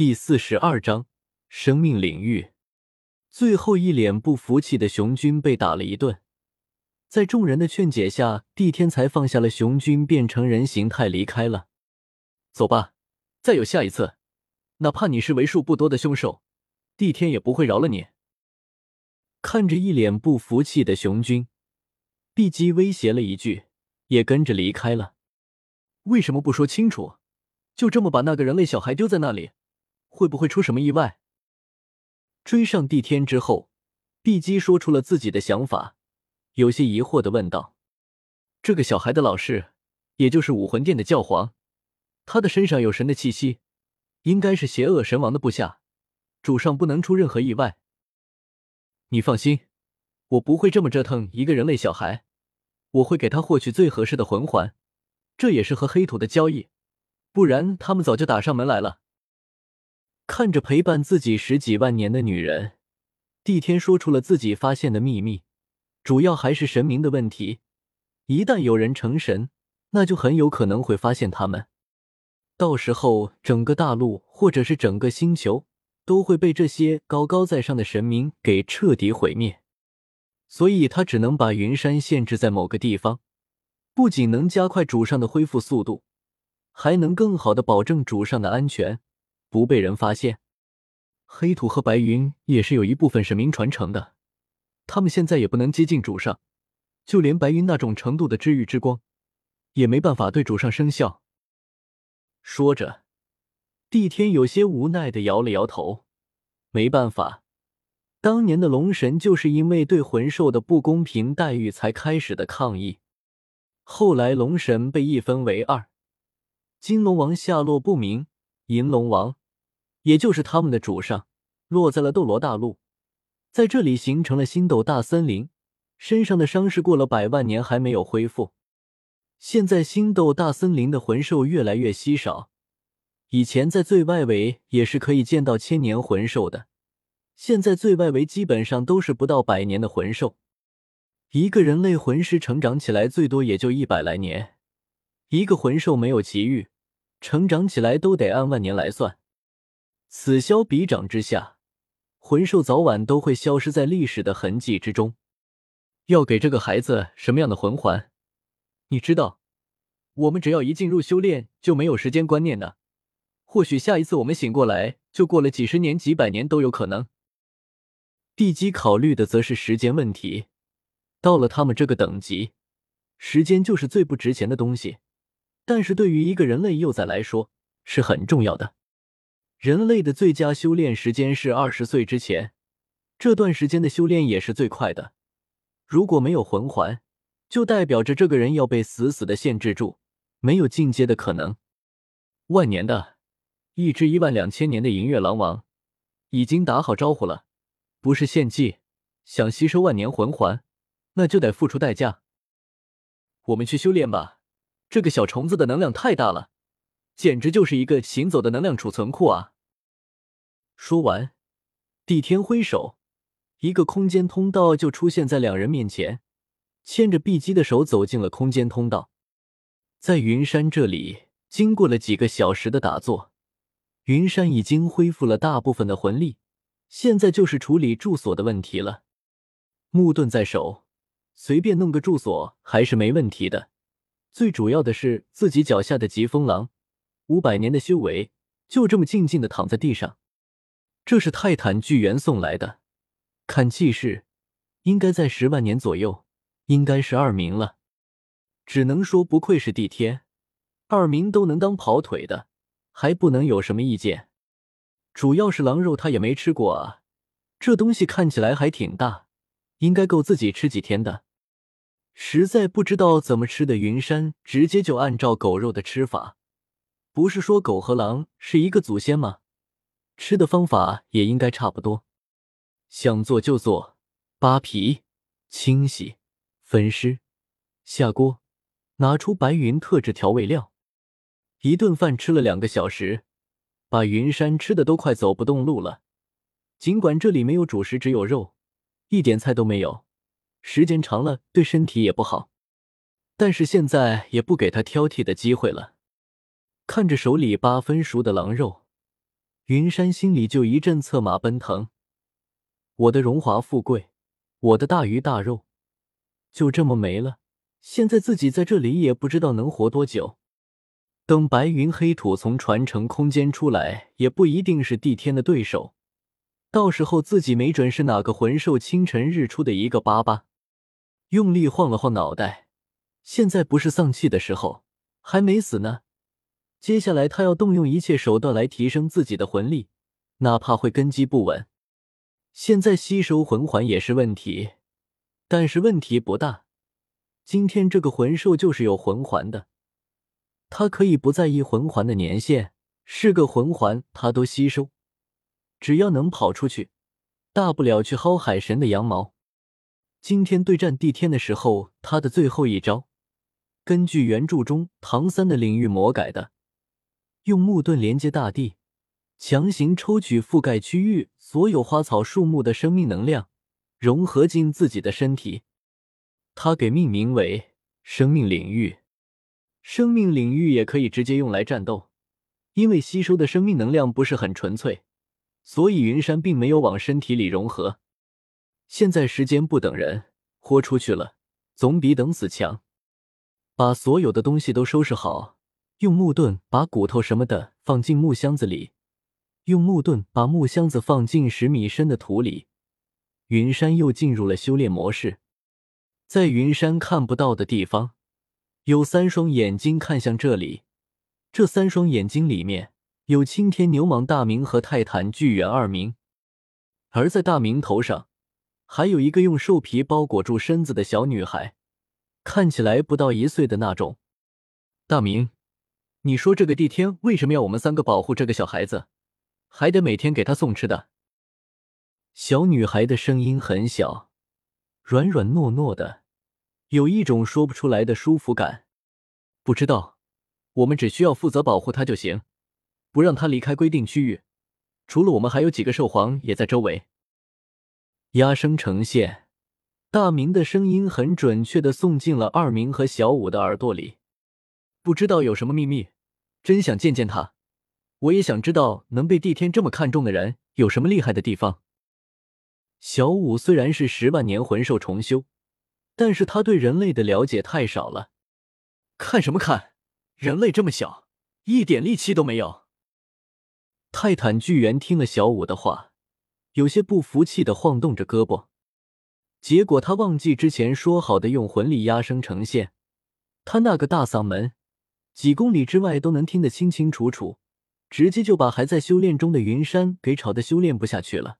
第四十二章生命领域。最后一脸不服气的熊军被打了一顿，在众人的劝解下，帝天才放下了熊军，变成人形态离开了。走吧，再有下一次，哪怕你是为数不多的凶手，帝天也不会饶了你。看着一脸不服气的熊军，碧姬威胁了一句，也跟着离开了。为什么不说清楚？就这么把那个人类小孩丢在那里？会不会出什么意外？追上帝天之后，碧姬说出了自己的想法，有些疑惑的问道：“这个小孩的老师，也就是武魂殿的教皇，他的身上有神的气息，应该是邪恶神王的部下，主上不能出任何意外。你放心，我不会这么折腾一个人类小孩，我会给他获取最合适的魂环，这也是和黑土的交易，不然他们早就打上门来了。”看着陪伴自己十几万年的女人，帝天说出了自己发现的秘密，主要还是神明的问题。一旦有人成神，那就很有可能会发现他们，到时候整个大陆或者是整个星球都会被这些高高在上的神明给彻底毁灭。所以他只能把云山限制在某个地方，不仅能加快主上的恢复速度，还能更好的保证主上的安全。不被人发现，黑土和白云也是有一部分神明传承的，他们现在也不能接近主上，就连白云那种程度的治愈之光，也没办法对主上生效。说着，帝天有些无奈的摇了摇头，没办法，当年的龙神就是因为对魂兽的不公平待遇才开始的抗议，后来龙神被一分为二，金龙王下落不明，银龙王。也就是他们的主上落在了斗罗大陆，在这里形成了星斗大森林，身上的伤势过了百万年还没有恢复。现在星斗大森林的魂兽越来越稀少，以前在最外围也是可以见到千年魂兽的，现在最外围基本上都是不到百年的魂兽。一个人类魂师成长起来最多也就一百来年，一个魂兽没有奇遇，成长起来都得按万年来算。此消彼长之下，魂兽早晚都会消失在历史的痕迹之中。要给这个孩子什么样的魂环？你知道，我们只要一进入修炼，就没有时间观念的。或许下一次我们醒过来，就过了几十年、几百年都有可能。地基考虑的则是时间问题。到了他们这个等级，时间就是最不值钱的东西。但是对于一个人类幼崽来说，是很重要的。人类的最佳修炼时间是二十岁之前，这段时间的修炼也是最快的。如果没有魂环，就代表着这个人要被死死的限制住，没有进阶的可能。万年的，一只一万两千年的银月狼王已经打好招呼了，不是献祭，想吸收万年魂环，那就得付出代价。我们去修炼吧，这个小虫子的能量太大了。简直就是一个行走的能量储存库啊！说完，帝天挥手，一个空间通道就出现在两人面前，牵着碧姬的手走进了空间通道。在云山这里，经过了几个小时的打坐，云山已经恢复了大部分的魂力，现在就是处理住所的问题了。木盾在手，随便弄个住所还是没问题的。最主要的是自己脚下的疾风狼。五百年的修为，就这么静静的躺在地上。这是泰坦巨猿送来的，看气势，应该在十万年左右，应该是二名了。只能说不愧是帝天，二名都能当跑腿的，还不能有什么意见。主要是狼肉他也没吃过啊，这东西看起来还挺大，应该够自己吃几天的。实在不知道怎么吃的，云山直接就按照狗肉的吃法。不是说狗和狼是一个祖先吗？吃的方法也应该差不多。想做就做，扒皮、清洗、分尸、下锅，拿出白云特制调味料。一顿饭吃了两个小时，把云山吃的都快走不动路了。尽管这里没有主食，只有肉，一点菜都没有，时间长了对身体也不好。但是现在也不给他挑剔的机会了。看着手里八分熟的狼肉，云山心里就一阵策马奔腾。我的荣华富贵，我的大鱼大肉，就这么没了。现在自己在这里也不知道能活多久。等白云黑土从传承空间出来，也不一定是帝天的对手。到时候自己没准是哪个魂兽清晨日出的一个巴巴。用力晃了晃脑袋，现在不是丧气的时候，还没死呢。接下来他要动用一切手段来提升自己的魂力，哪怕会根基不稳。现在吸收魂环也是问题，但是问题不大。今天这个魂兽就是有魂环的，他可以不在意魂环的年限，是个魂环他都吸收。只要能跑出去，大不了去薅海神的羊毛。今天对战帝天的时候，他的最后一招，根据原著中唐三的领域魔改的。用木盾连接大地，强行抽取覆盖区域所有花草树木的生命能量，融合进自己的身体。他给命名为生命领域。生命领域也可以直接用来战斗，因为吸收的生命能量不是很纯粹，所以云山并没有往身体里融合。现在时间不等人，豁出去了，总比等死强。把所有的东西都收拾好。用木盾把骨头什么的放进木箱子里，用木盾把木箱子放进十米深的土里。云山又进入了修炼模式，在云山看不到的地方，有三双眼睛看向这里。这三双眼睛里面有青天牛蟒大明和泰坦巨猿二明，而在大明头上还有一个用兽皮包裹住身子的小女孩，看起来不到一岁的那种。大明。你说这个帝天为什么要我们三个保护这个小孩子，还得每天给他送吃的？小女孩的声音很小，软软糯糯的，有一种说不出来的舒服感。不知道，我们只需要负责保护他就行，不让他离开规定区域。除了我们，还有几个兽皇也在周围。压声呈现，大明的声音很准确的送进了二明和小五的耳朵里。不知道有什么秘密，真想见见他。我也想知道能被帝天这么看重的人有什么厉害的地方。小五虽然是十万年魂兽重修，但是他对人类的了解太少了。看什么看？人类这么小，一点力气都没有。泰坦巨猿听了小五的话，有些不服气的晃动着胳膊。结果他忘记之前说好的用魂力压声呈现，他那个大嗓门。几公里之外都能听得清清楚楚，直接就把还在修炼中的云山给吵得修炼不下去了。